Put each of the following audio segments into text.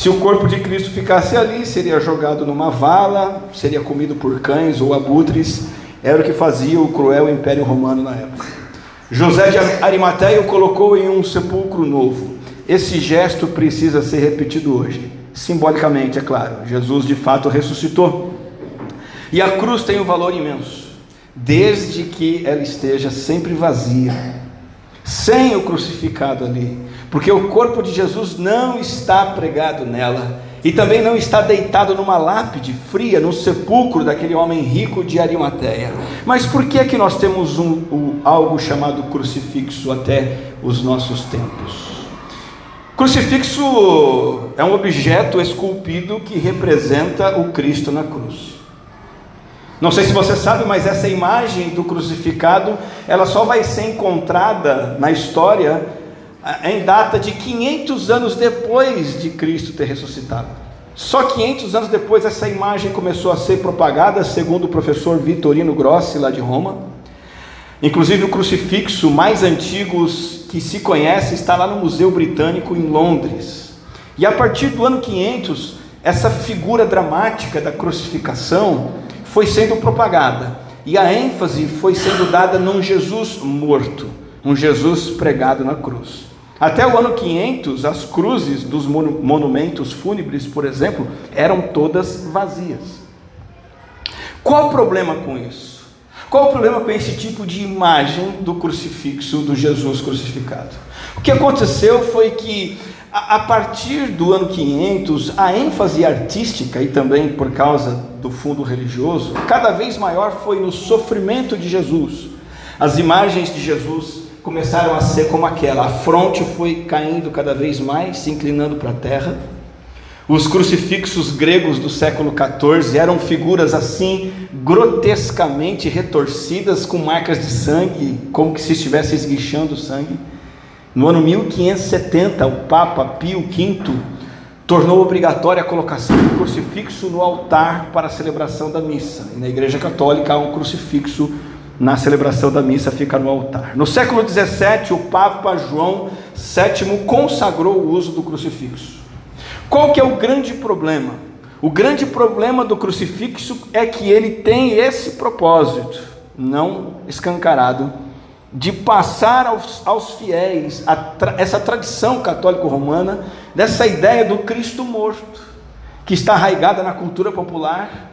Se o corpo de Cristo ficasse ali, seria jogado numa vala, seria comido por cães ou abutres, era o que fazia o cruel Império Romano na época. José de Arimateia o colocou em um sepulcro novo. Esse gesto precisa ser repetido hoje. Simbolicamente, é claro. Jesus de fato ressuscitou. E a cruz tem um valor imenso, desde que ela esteja sempre vazia, sem o crucificado ali, porque o corpo de Jesus não está pregado nela e também não está deitado numa lápide fria, no sepulcro daquele homem rico de Arimateia. Mas por que é que nós temos um, um, algo chamado crucifixo até os nossos tempos? Crucifixo é um objeto esculpido que representa o Cristo na cruz. Não sei se você sabe, mas essa imagem do crucificado, ela só vai ser encontrada na história em data de 500 anos depois de Cristo ter ressuscitado. Só 500 anos depois essa imagem começou a ser propagada, segundo o professor Vitorino Grossi, lá de Roma. Inclusive o crucifixo mais antigo que se conhece está lá no Museu Britânico em Londres. E a partir do ano 500, essa figura dramática da crucificação foi sendo propagada. E a ênfase foi sendo dada num Jesus morto, um Jesus pregado na cruz. Até o ano 500, as cruzes dos monumentos fúnebres, por exemplo, eram todas vazias. Qual o problema com isso? Qual o problema com esse tipo de imagem do crucifixo, do Jesus crucificado? O que aconteceu foi que, a partir do ano 500, a ênfase artística e também por causa do fundo religioso, cada vez maior foi no sofrimento de Jesus. As imagens de Jesus começaram a ser como aquela. A fronte foi caindo cada vez mais, se inclinando para a terra. Os crucifixos gregos do século XIV eram figuras assim, grotescamente retorcidas, com marcas de sangue, como que se estivesse esguichando sangue. No ano 1570, o Papa Pio V tornou obrigatória a colocação do crucifixo no altar para a celebração da missa. E na Igreja Católica há um crucifixo na celebração da missa fica no altar. No século 17, o Papa João VII consagrou o uso do crucifixo. Qual que é o grande problema? O grande problema do crucifixo é que ele tem esse propósito, não escancarado, de passar aos, aos fiéis tra, essa tradição católico-romana dessa ideia do Cristo morto, que está arraigada na cultura popular.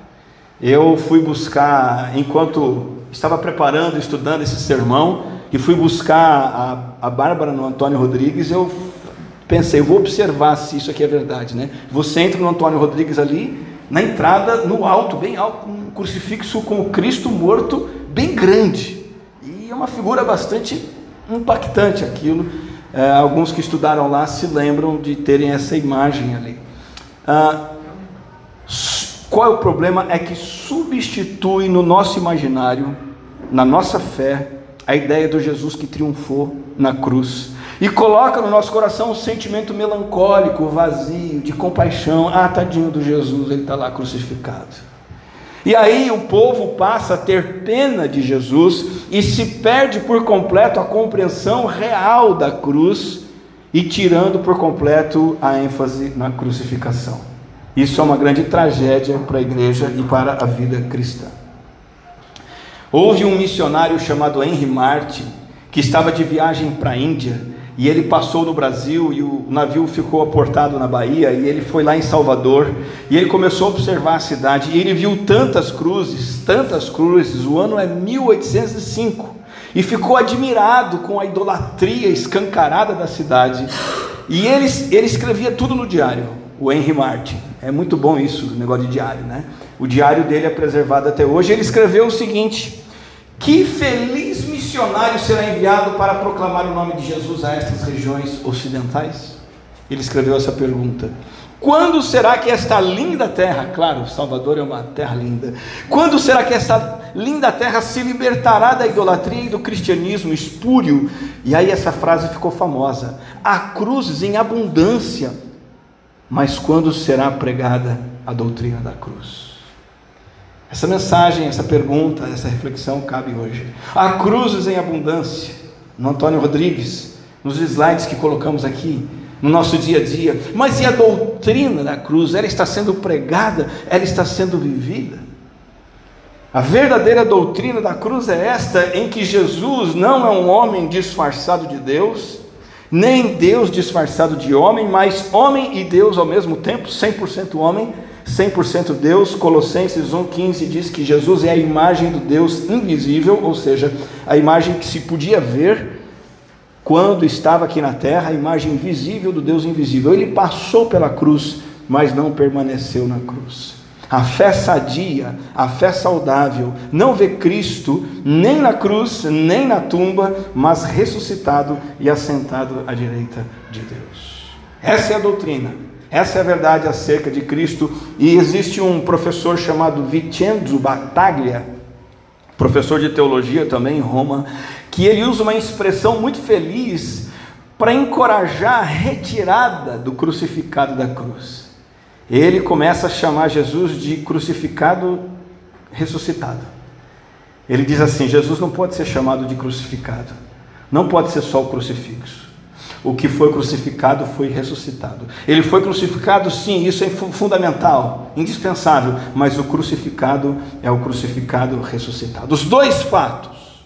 Eu fui buscar, enquanto estava preparando, estudando esse sermão e fui buscar a, a Bárbara no Antônio Rodrigues. Eu pensei, eu vou observar se isso aqui é verdade, né? Você entra no Antônio Rodrigues ali, na entrada, no alto, bem alto, um crucifixo com o Cristo morto, bem grande. E é uma figura bastante impactante aquilo. É, alguns que estudaram lá se lembram de terem essa imagem ali. Ah, qual é o problema? É que substitui no nosso imaginário, na nossa fé, a ideia do Jesus que triunfou na cruz e coloca no nosso coração um sentimento melancólico, vazio, de compaixão. Ah, tadinho do Jesus, ele está lá crucificado. E aí o povo passa a ter pena de Jesus e se perde por completo a compreensão real da cruz e tirando por completo a ênfase na crucificação. Isso é uma grande tragédia para a igreja e para a vida cristã. Houve um missionário chamado Henry Martin que estava de viagem para a Índia e ele passou no Brasil e o navio ficou aportado na Bahia e ele foi lá em Salvador e ele começou a observar a cidade e ele viu tantas cruzes, tantas cruzes. O ano é 1805 e ficou admirado com a idolatria escancarada da cidade. E ele, ele escrevia tudo no diário, o Henry Martin. É muito bom isso, o negócio de diário, né? O diário dele é preservado até hoje. Ele escreveu o seguinte: Que feliz missionário será enviado para proclamar o nome de Jesus a estas regiões ocidentais? Ele escreveu essa pergunta. Quando será que esta linda terra, claro, Salvador é uma terra linda, quando será que esta linda terra se libertará da idolatria e do cristianismo espúrio? E aí essa frase ficou famosa: há cruzes em abundância mas quando será pregada a doutrina da cruz? Essa mensagem, essa pergunta, essa reflexão cabe hoje. Há cruzes em abundância. No Antônio Rodrigues, nos slides que colocamos aqui, no nosso dia a dia. Mas e a doutrina da cruz? Ela está sendo pregada, ela está sendo vivida. A verdadeira doutrina da cruz é esta, em que Jesus não é um homem disfarçado de Deus, nem Deus disfarçado de homem, mas homem e Deus ao mesmo tempo, 100% homem, 100% Deus. Colossenses 1,15 diz que Jesus é a imagem do Deus invisível, ou seja, a imagem que se podia ver quando estava aqui na terra, a imagem visível do Deus invisível. Ele passou pela cruz, mas não permaneceu na cruz. A fé sadia, a fé saudável, não vê Cristo nem na cruz, nem na tumba, mas ressuscitado e assentado à direita de Deus. Essa é a doutrina, essa é a verdade acerca de Cristo. E existe um professor chamado Vincenzo Battaglia, professor de teologia também em Roma, que ele usa uma expressão muito feliz para encorajar a retirada do crucificado da cruz ele começa a chamar Jesus de crucificado ressuscitado. Ele diz assim: Jesus não pode ser chamado de crucificado, não pode ser só o crucifixo. O que foi crucificado foi ressuscitado. Ele foi crucificado, sim, isso é fundamental, indispensável, mas o crucificado é o crucificado ressuscitado. Os dois fatos,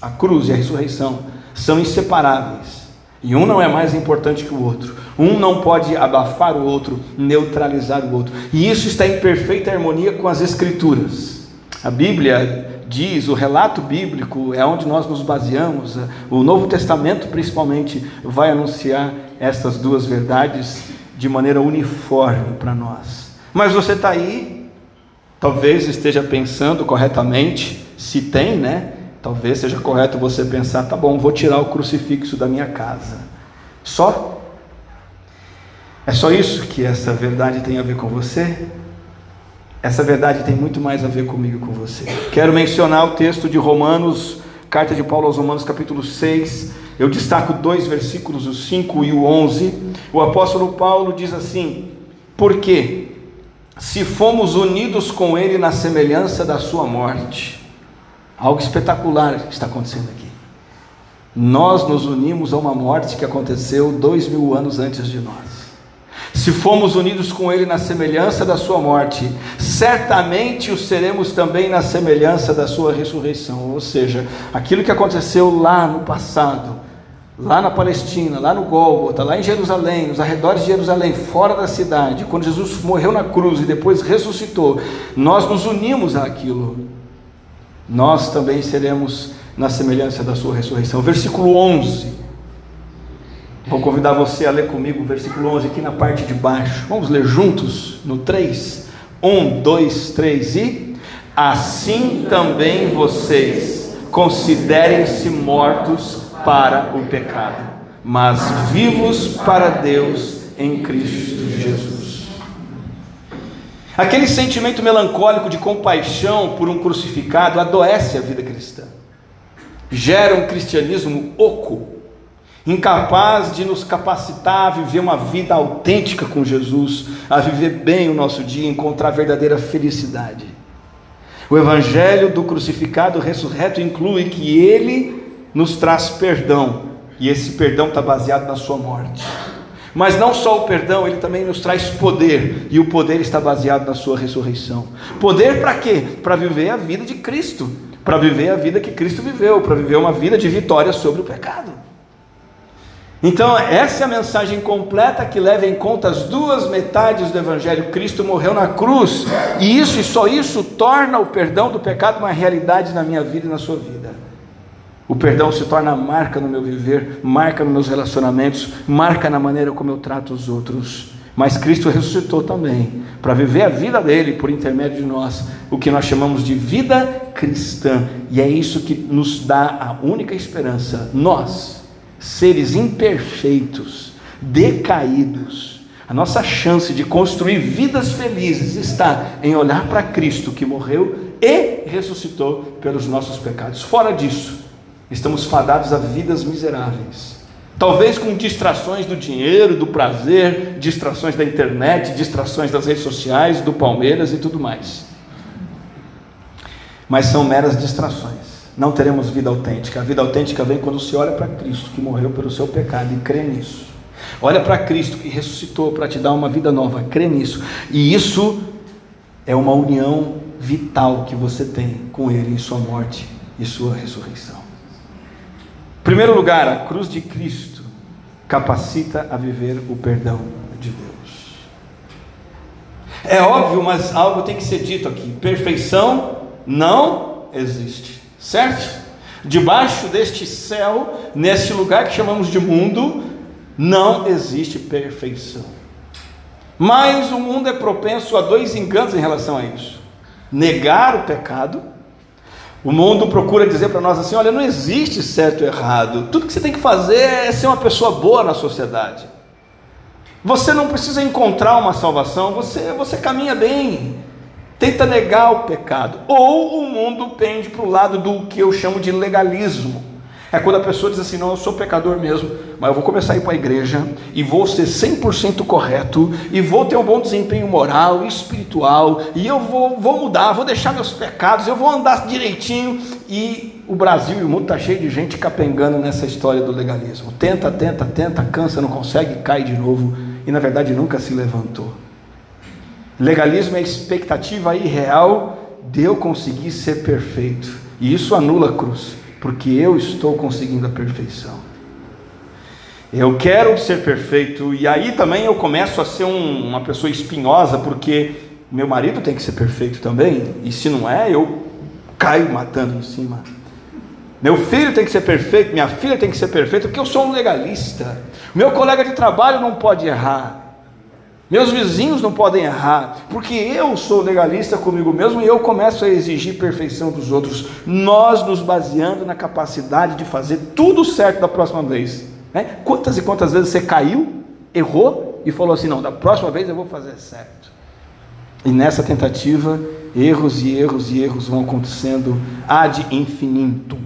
a cruz e a ressurreição, são inseparáveis. E um não é mais importante que o outro. Um não pode abafar o outro, neutralizar o outro. E isso está em perfeita harmonia com as Escrituras. A Bíblia diz, o relato bíblico é onde nós nos baseamos. O Novo Testamento, principalmente, vai anunciar estas duas verdades de maneira uniforme para nós. Mas você está aí, talvez esteja pensando corretamente, se tem, né? Talvez seja correto você pensar, tá bom, vou tirar o crucifixo da minha casa. Só? É só isso que essa verdade tem a ver com você? Essa verdade tem muito mais a ver comigo e com você. Quero mencionar o texto de Romanos, carta de Paulo aos Romanos, capítulo 6. Eu destaco dois versículos, o 5 e o 11. O apóstolo Paulo diz assim: Porque se fomos unidos com ele na semelhança da sua morte, Algo espetacular está acontecendo aqui. Nós nos unimos a uma morte que aconteceu dois mil anos antes de nós. Se fomos unidos com Ele na semelhança da Sua morte, certamente o seremos também na semelhança da Sua ressurreição. Ou seja, aquilo que aconteceu lá no passado, lá na Palestina, lá no Gólgota, lá em Jerusalém, nos arredores de Jerusalém, fora da cidade, quando Jesus morreu na cruz e depois ressuscitou, nós nos unimos àquilo nós também seremos na semelhança da sua ressurreição. Versículo 11. Vou convidar você a ler comigo o versículo 11 aqui na parte de baixo. Vamos ler juntos no 3. 1, 2, 3 e. Assim também vocês considerem-se mortos para o pecado, mas vivos para Deus em Cristo Jesus. Aquele sentimento melancólico de compaixão por um crucificado adoece a vida cristã, gera um cristianismo oco, incapaz de nos capacitar a viver uma vida autêntica com Jesus, a viver bem o nosso dia, encontrar verdadeira felicidade. O evangelho do crucificado ressurreto inclui que ele nos traz perdão, e esse perdão está baseado na sua morte. Mas não só o perdão, ele também nos traz poder, e o poder está baseado na sua ressurreição. Poder para quê? Para viver a vida de Cristo, para viver a vida que Cristo viveu, para viver uma vida de vitória sobre o pecado. Então, essa é a mensagem completa que leva em conta as duas metades do Evangelho. Cristo morreu na cruz, e isso e só isso torna o perdão do pecado uma realidade na minha vida e na sua vida. O perdão se torna marca no meu viver, marca nos meus relacionamentos, marca na maneira como eu trato os outros. Mas Cristo ressuscitou também, para viver a vida dele por intermédio de nós, o que nós chamamos de vida cristã. E é isso que nos dá a única esperança. Nós, seres imperfeitos, decaídos, a nossa chance de construir vidas felizes está em olhar para Cristo que morreu e ressuscitou pelos nossos pecados. Fora disso, estamos fadados a vidas miseráveis. Talvez com distrações do dinheiro, do prazer, distrações da internet, distrações das redes sociais, do Palmeiras e tudo mais. Mas são meras distrações. Não teremos vida autêntica. A vida autêntica vem quando se olha para Cristo, que morreu pelo seu pecado, e crê nisso. Olha para Cristo que ressuscitou para te dar uma vida nova, crê nisso. E isso é uma união vital que você tem com Ele em sua morte e sua ressurreição. Primeiro lugar, a cruz de Cristo capacita a viver o perdão de Deus. É óbvio, mas algo tem que ser dito aqui: perfeição não existe, certo? Debaixo deste céu, neste lugar que chamamos de mundo, não existe perfeição. Mas o mundo é propenso a dois enganos em relação a isso: negar o pecado. O mundo procura dizer para nós assim: olha, não existe certo e errado. Tudo que você tem que fazer é ser uma pessoa boa na sociedade. Você não precisa encontrar uma salvação, você, você caminha bem. Tenta negar o pecado. Ou o mundo pende para o lado do que eu chamo de legalismo. É quando a pessoa diz assim: não, eu sou pecador mesmo, mas eu vou começar a ir para a igreja e vou ser 100% correto e vou ter um bom desempenho moral e espiritual e eu vou, vou mudar, vou deixar meus pecados, eu vou andar direitinho. E o Brasil e o mundo está cheio de gente capengando nessa história do legalismo. Tenta, tenta, tenta, cansa, não consegue, cai de novo e na verdade nunca se levantou. Legalismo é a expectativa irreal de eu conseguir ser perfeito e isso anula a cruz porque eu estou conseguindo a perfeição. Eu quero ser perfeito, e aí também eu começo a ser um, uma pessoa espinhosa, porque meu marido tem que ser perfeito também, e se não é, eu caio matando em cima. Meu filho tem que ser perfeito, minha filha tem que ser perfeita, porque eu sou um legalista. Meu colega de trabalho não pode errar. Meus vizinhos não podem errar, porque eu sou legalista comigo mesmo e eu começo a exigir perfeição dos outros. Nós nos baseando na capacidade de fazer tudo certo da próxima vez. Né? Quantas e quantas vezes você caiu, errou e falou assim: não, da próxima vez eu vou fazer certo. E nessa tentativa, erros e erros e erros vão acontecendo ad infinitum.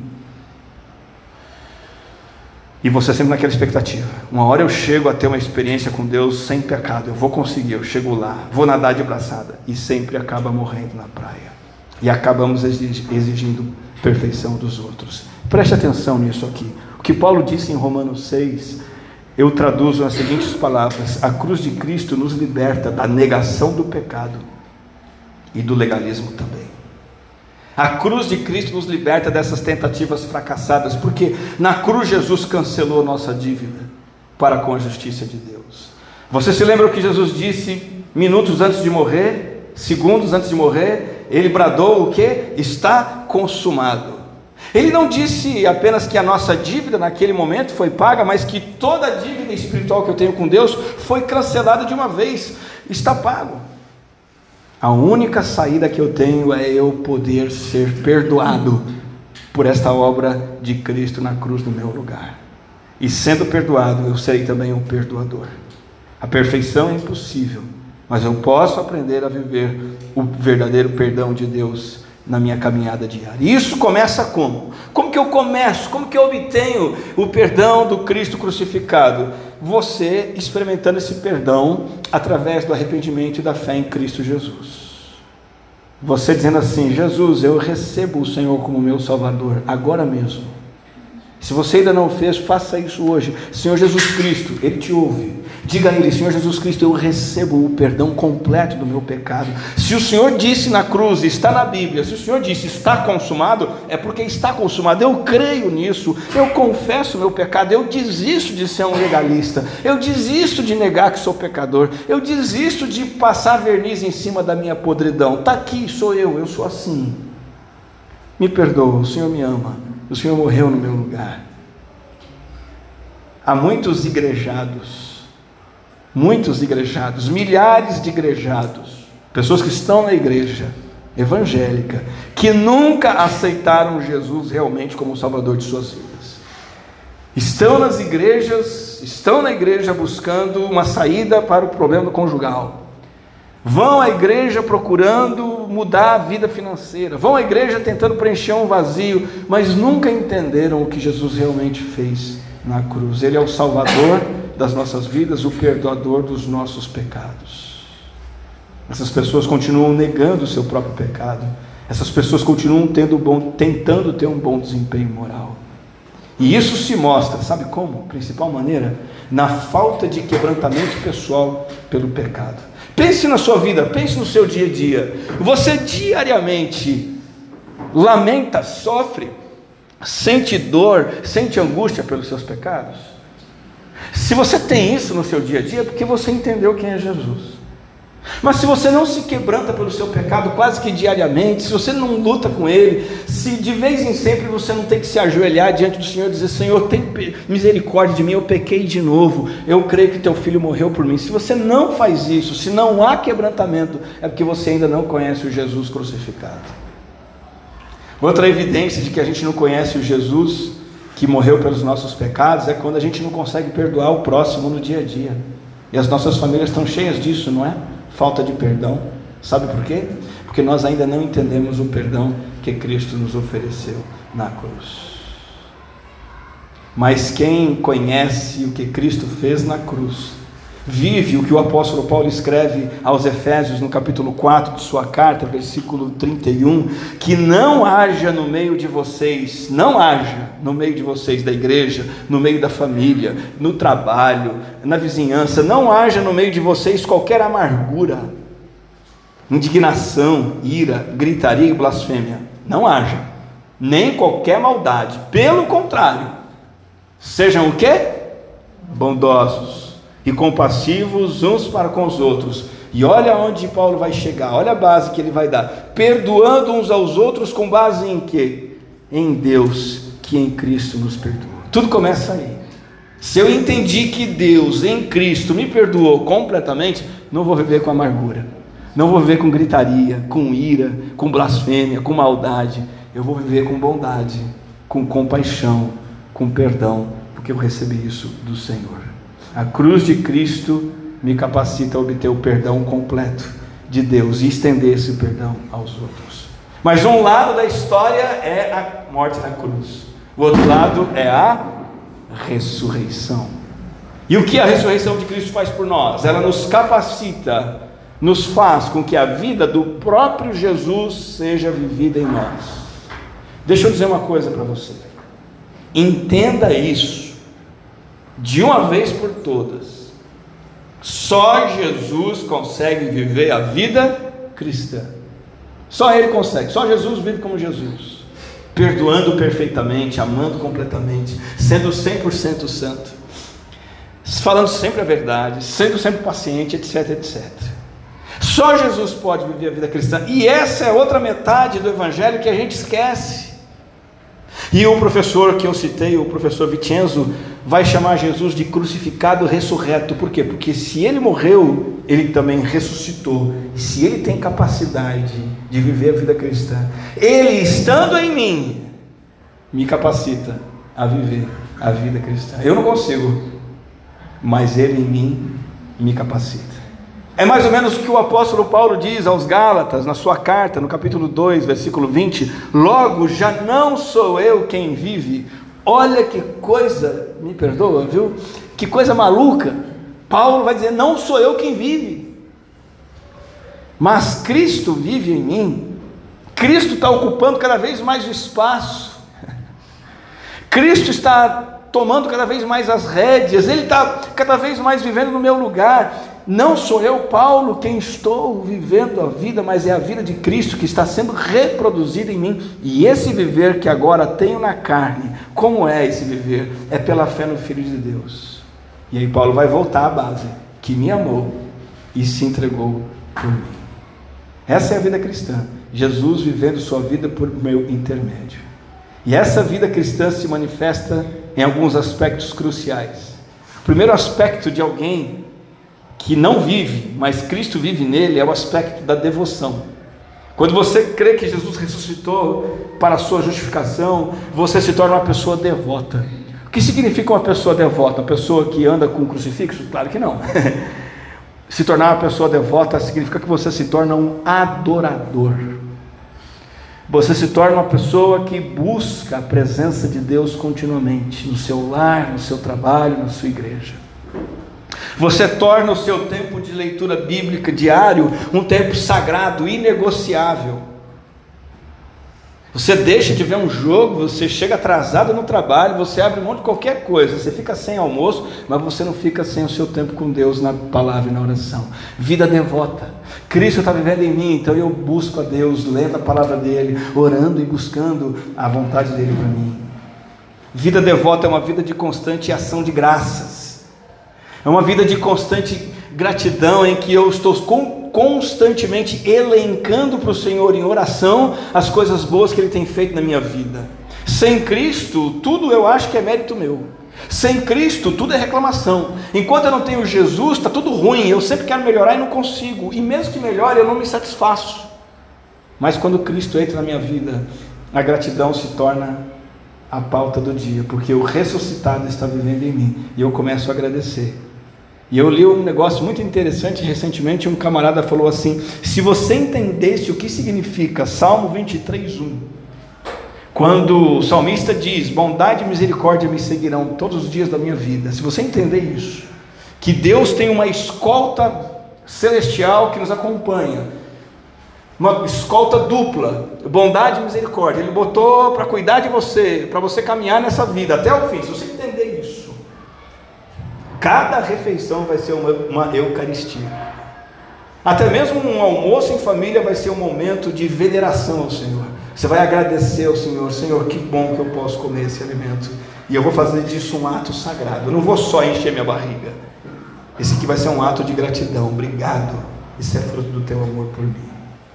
E você sempre naquela expectativa. Uma hora eu chego a ter uma experiência com Deus sem pecado. Eu vou conseguir, eu chego lá, vou nadar de braçada. E sempre acaba morrendo na praia. E acabamos exigindo perfeição dos outros. Preste atenção nisso aqui. Que Paulo disse em Romanos 6, eu traduzo nas seguintes palavras: A cruz de Cristo nos liberta da negação do pecado e do legalismo também. A cruz de Cristo nos liberta dessas tentativas fracassadas, porque na cruz Jesus cancelou nossa dívida para com a justiça de Deus. Você se lembra o que Jesus disse minutos antes de morrer, segundos antes de morrer? Ele bradou o que? Está consumado. Ele não disse apenas que a nossa dívida naquele momento foi paga, mas que toda a dívida espiritual que eu tenho com Deus foi cancelada de uma vez, está pago. A única saída que eu tenho é eu poder ser perdoado por esta obra de Cristo na cruz no meu lugar. E sendo perdoado, eu serei também um perdoador. A perfeição é impossível, mas eu posso aprender a viver o verdadeiro perdão de Deus na minha caminhada diária. Isso começa como? Como que eu começo? Como que eu obtenho o perdão do Cristo crucificado? Você experimentando esse perdão através do arrependimento e da fé em Cristo Jesus. Você dizendo assim: Jesus, eu recebo o Senhor como meu Salvador, agora mesmo. Se você ainda não fez, faça isso hoje. Senhor Jesus Cristo, Ele te ouve. Diga a Ele, Senhor Jesus Cristo, eu recebo o perdão completo do meu pecado. Se o Senhor disse na cruz, está na Bíblia, se o Senhor disse está consumado, é porque está consumado. Eu creio nisso, eu confesso meu pecado, eu desisto de ser um legalista, eu desisto de negar que sou pecador, eu desisto de passar verniz em cima da minha podridão. Está aqui, sou eu, eu sou assim. Me perdoa, o Senhor me ama, o Senhor morreu no meu lugar. Há muitos igrejados muitos igrejados, milhares de igrejados, pessoas que estão na igreja evangélica, que nunca aceitaram Jesus realmente como Salvador de suas vidas. Estão nas igrejas, estão na igreja buscando uma saída para o problema conjugal. Vão à igreja procurando mudar a vida financeira. Vão à igreja tentando preencher um vazio, mas nunca entenderam o que Jesus realmente fez na cruz. Ele é o Salvador das nossas vidas, o perdoador dos nossos pecados. Essas pessoas continuam negando o seu próprio pecado. Essas pessoas continuam tendo bom, tentando ter um bom desempenho moral. E isso se mostra, sabe como? Principal maneira, na falta de quebrantamento pessoal pelo pecado. Pense na sua vida, pense no seu dia a dia. Você diariamente lamenta, sofre, sente dor, sente angústia pelos seus pecados? Se você tem isso no seu dia a dia, é porque você entendeu quem é Jesus. Mas se você não se quebranta pelo seu pecado quase que diariamente, se você não luta com ele, se de vez em sempre você não tem que se ajoelhar diante do Senhor e dizer: Senhor, tem misericórdia de mim, eu pequei de novo, eu creio que teu filho morreu por mim. Se você não faz isso, se não há quebrantamento, é porque você ainda não conhece o Jesus crucificado. Outra evidência de que a gente não conhece o Jesus que morreu pelos nossos pecados é quando a gente não consegue perdoar o próximo no dia a dia. E as nossas famílias estão cheias disso, não é? falta de perdão. Sabe por quê? Porque nós ainda não entendemos o perdão que Cristo nos ofereceu na cruz. Mas quem conhece o que Cristo fez na cruz, vive o que o apóstolo Paulo escreve aos Efésios no capítulo 4 de sua carta, versículo 31, que não haja no meio de vocês, não haja no meio de vocês da igreja, no meio da família, no trabalho, na vizinhança, não haja no meio de vocês qualquer amargura, indignação, ira, gritaria e blasfêmia. Não haja, nem qualquer maldade. Pelo contrário, sejam o quê? Bondosos e compassivos uns para com os outros. E olha onde Paulo vai chegar, olha a base que ele vai dar. Perdoando uns aos outros com base em quê? Em Deus, que em Cristo nos perdoa. Tudo começa aí. Se eu entendi que Deus em Cristo me perdoou completamente, não vou viver com amargura. Não vou viver com gritaria, com ira, com blasfêmia, com maldade. Eu vou viver com bondade, com compaixão, com perdão, porque eu recebi isso do Senhor. A cruz de Cristo me capacita a obter o perdão completo de Deus e estender esse perdão aos outros. Mas um lado da história é a morte na cruz, o outro lado é a ressurreição. E o que a ressurreição de Cristo faz por nós? Ela nos capacita, nos faz com que a vida do próprio Jesus seja vivida em nós. Deixa eu dizer uma coisa para você. Entenda isso de uma vez por todas. Só Jesus consegue viver a vida cristã. Só Ele consegue, só Jesus vive como Jesus, perdoando perfeitamente, amando completamente, sendo 100% santo, falando sempre a verdade, sendo sempre paciente, etc, etc. Só Jesus pode viver a vida cristã, e essa é outra metade do Evangelho que a gente esquece. E o professor que eu citei, o professor Vicenzo, vai chamar Jesus de crucificado ressurreto. Por quê? Porque se ele morreu, ele também ressuscitou. Se ele tem capacidade de viver a vida cristã, ele estando em mim, me capacita a viver a vida cristã. Eu não consigo, mas ele em mim me capacita. É mais ou menos o que o apóstolo Paulo diz aos Gálatas na sua carta, no capítulo 2, versículo 20: Logo já não sou eu quem vive, Olha que coisa, me perdoa, viu? Que coisa maluca. Paulo vai dizer: Não sou eu quem vive, mas Cristo vive em mim. Cristo está ocupando cada vez mais o espaço. Cristo está tomando cada vez mais as rédeas, Ele está cada vez mais vivendo no meu lugar. Não sou eu, Paulo, quem estou vivendo a vida, mas é a vida de Cristo que está sendo reproduzida em mim. E esse viver que agora tenho na carne, como é esse viver? É pela fé no Filho de Deus. E aí Paulo vai voltar à base, que me amou e se entregou por mim. Essa é a vida cristã. Jesus vivendo sua vida por meu intermédio. E essa vida cristã se manifesta em alguns aspectos cruciais. O primeiro aspecto de alguém que não vive, mas Cristo vive nele, é o aspecto da devoção. Quando você crê que Jesus ressuscitou para a sua justificação, você se torna uma pessoa devota. O que significa uma pessoa devota? Uma pessoa que anda com um crucifixo? Claro que não. se tornar uma pessoa devota significa que você se torna um adorador. Você se torna uma pessoa que busca a presença de Deus continuamente, no seu lar, no seu trabalho, na sua igreja. Você torna o seu tempo de leitura bíblica diário um tempo sagrado, inegociável. Você deixa de ver um jogo, você chega atrasado no trabalho, você abre mão de qualquer coisa, você fica sem almoço, mas você não fica sem o seu tempo com Deus na palavra e na oração. Vida devota. Cristo está vivendo em mim, então eu busco a Deus, lendo a palavra dele, orando e buscando a vontade dele para mim. Vida devota é uma vida de constante ação de graças, é uma vida de constante gratidão em que eu estou constantemente elencando para o Senhor em oração as coisas boas que Ele tem feito na minha vida. Sem Cristo, tudo eu acho que é mérito meu. Sem Cristo, tudo é reclamação. Enquanto eu não tenho Jesus, está tudo ruim. Eu sempre quero melhorar e não consigo. E mesmo que melhore, eu não me satisfaço. Mas quando Cristo entra na minha vida, a gratidão se torna a pauta do dia, porque o ressuscitado está vivendo em mim e eu começo a agradecer. E eu li um negócio muito interessante recentemente. Um camarada falou assim: se você entendesse o que significa Salmo 23, 1, quando o salmista diz: Bondade e misericórdia me seguirão todos os dias da minha vida, se você entender isso, que Deus tem uma escolta celestial que nos acompanha, uma escolta dupla, bondade e misericórdia, Ele botou para cuidar de você, para você caminhar nessa vida até o fim. Se você Cada refeição vai ser uma, uma Eucaristia. Até mesmo um almoço em família vai ser um momento de veneração ao Senhor. Você vai agradecer ao Senhor, Senhor, que bom que eu posso comer esse alimento. E eu vou fazer disso um ato sagrado. Eu não vou só encher minha barriga. Esse aqui vai ser um ato de gratidão. Obrigado. Isso é fruto do teu amor por mim.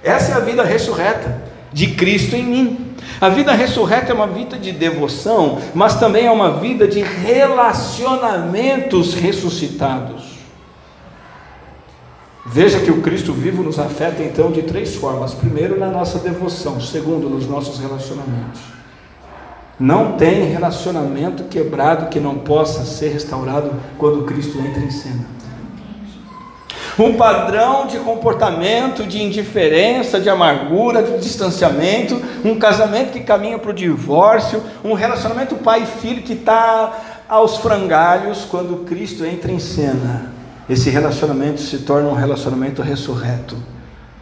Essa é a vida ressurreta de Cristo em mim. A vida ressurreta é uma vida de devoção, mas também é uma vida de relacionamentos ressuscitados. Veja que o Cristo vivo nos afeta então de três formas: primeiro, na nossa devoção, segundo, nos nossos relacionamentos. Não tem relacionamento quebrado que não possa ser restaurado quando Cristo entra em cena um padrão de comportamento, de indiferença, de amargura, de distanciamento, um casamento que caminha para o divórcio, um relacionamento pai e filho que está aos frangalhos quando Cristo entra em cena. Esse relacionamento se torna um relacionamento ressurreto,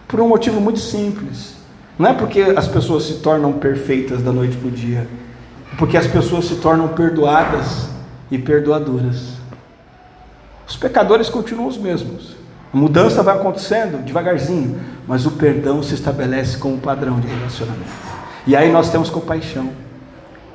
por um motivo muito simples. Não é porque as pessoas se tornam perfeitas da noite para o dia, é porque as pessoas se tornam perdoadas e perdoadoras. Os pecadores continuam os mesmos, a mudança vai acontecendo devagarzinho, mas o perdão se estabelece como padrão de relacionamento. E aí nós temos compaixão.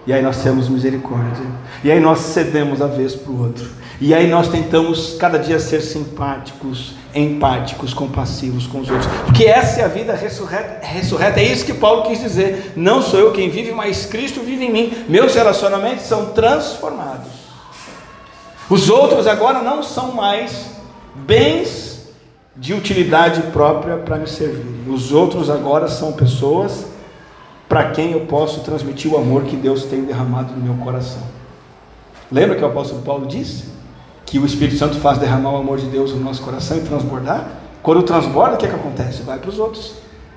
E aí nós temos misericórdia. E aí nós cedemos a vez para o outro. E aí nós tentamos cada dia ser simpáticos, empáticos, compassivos com os outros. Porque essa é a vida ressurreta, ressurreta. É isso que Paulo quis dizer. Não sou eu quem vive, mas Cristo vive em mim. Meus relacionamentos são transformados. Os outros agora não são mais bens de utilidade própria para me servir. Os outros agora são pessoas para quem eu posso transmitir o amor que Deus tem derramado no meu coração. Lembra que o apóstolo Paulo disse? Que o Espírito Santo faz derramar o amor de Deus no nosso coração e transbordar? Quando transborda, o que, é que acontece? Vai para os outros.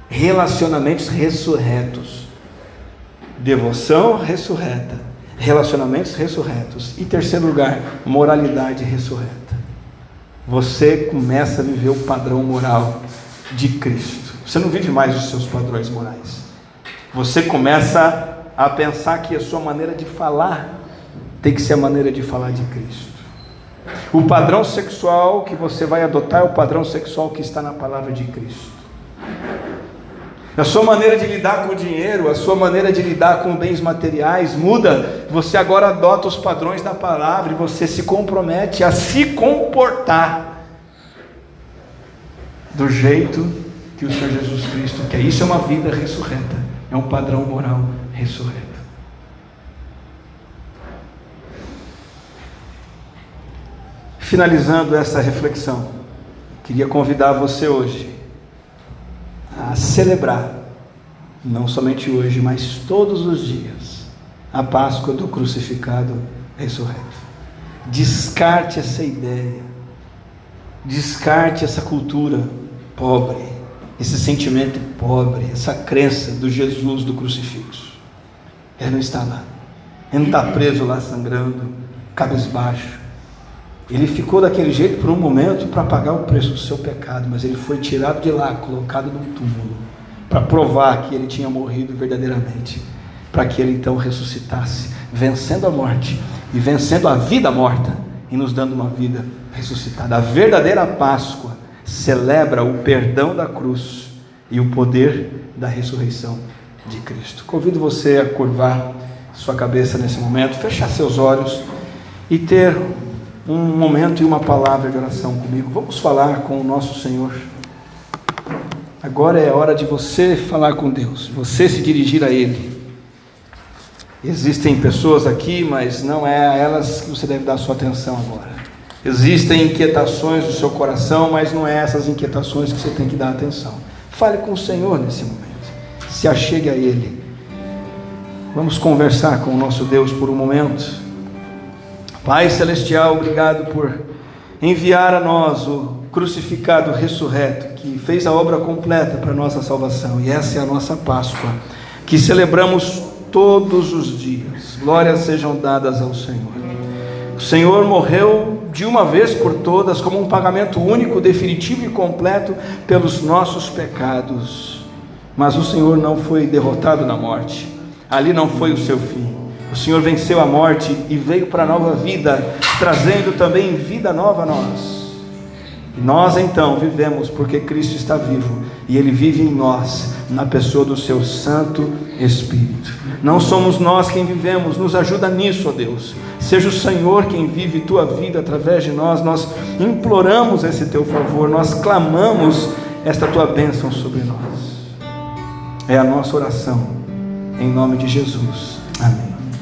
Relacionamentos ressurretos. Devoção ressurreta. Relacionamentos ressurretos. E terceiro lugar, moralidade ressurreta você começa a viver o padrão moral de Cristo. Você não vive mais os seus padrões morais. Você começa a pensar que a sua maneira de falar tem que ser a maneira de falar de Cristo. O padrão sexual que você vai adotar é o padrão sexual que está na palavra de Cristo. A sua maneira de lidar com o dinheiro, a sua maneira de lidar com bens materiais muda. Você agora adota os padrões da palavra e você se compromete a se comportar do jeito que o Senhor Jesus Cristo quer. Isso é uma vida ressurreta, é um padrão moral ressurreto. Finalizando essa reflexão, queria convidar você hoje a celebrar, não somente hoje, mas todos os dias, a Páscoa do crucificado ressurreto. Descarte essa ideia, descarte essa cultura pobre, esse sentimento pobre, essa crença do Jesus do crucifixo. Ele não está lá, ele não está preso lá sangrando, cabisbaixo. Ele ficou daquele jeito por um momento para pagar o preço do seu pecado, mas ele foi tirado de lá, colocado num túmulo, para provar que ele tinha morrido verdadeiramente, para que ele então ressuscitasse, vencendo a morte e vencendo a vida morta e nos dando uma vida ressuscitada. A verdadeira Páscoa celebra o perdão da cruz e o poder da ressurreição de Cristo. Convido você a curvar sua cabeça nesse momento, fechar seus olhos e ter um momento e uma palavra de oração comigo. Vamos falar com o nosso Senhor. Agora é hora de você falar com Deus, você se dirigir a Ele. Existem pessoas aqui, mas não é a elas que você deve dar sua atenção agora. Existem inquietações do seu coração, mas não é essas inquietações que você tem que dar atenção. Fale com o Senhor nesse momento. Se achegue a Ele. Vamos conversar com o nosso Deus por um momento. Pai Celestial, obrigado por enviar a nós o crucificado ressurreto, que fez a obra completa para a nossa salvação, e essa é a nossa Páscoa, que celebramos todos os dias. Glórias sejam dadas ao Senhor. O Senhor morreu de uma vez por todas, como um pagamento único, definitivo e completo pelos nossos pecados. Mas o Senhor não foi derrotado na morte, ali não foi o seu fim. O Senhor venceu a morte e veio para a nova vida, trazendo também vida nova a nós. Nós então vivemos porque Cristo está vivo e Ele vive em nós, na pessoa do Seu Santo Espírito. Não somos nós quem vivemos, nos ajuda nisso, ó Deus. Seja o Senhor quem vive tua vida através de nós. Nós imploramos esse teu favor, nós clamamos esta tua bênção sobre nós. É a nossa oração, em nome de Jesus. Amém.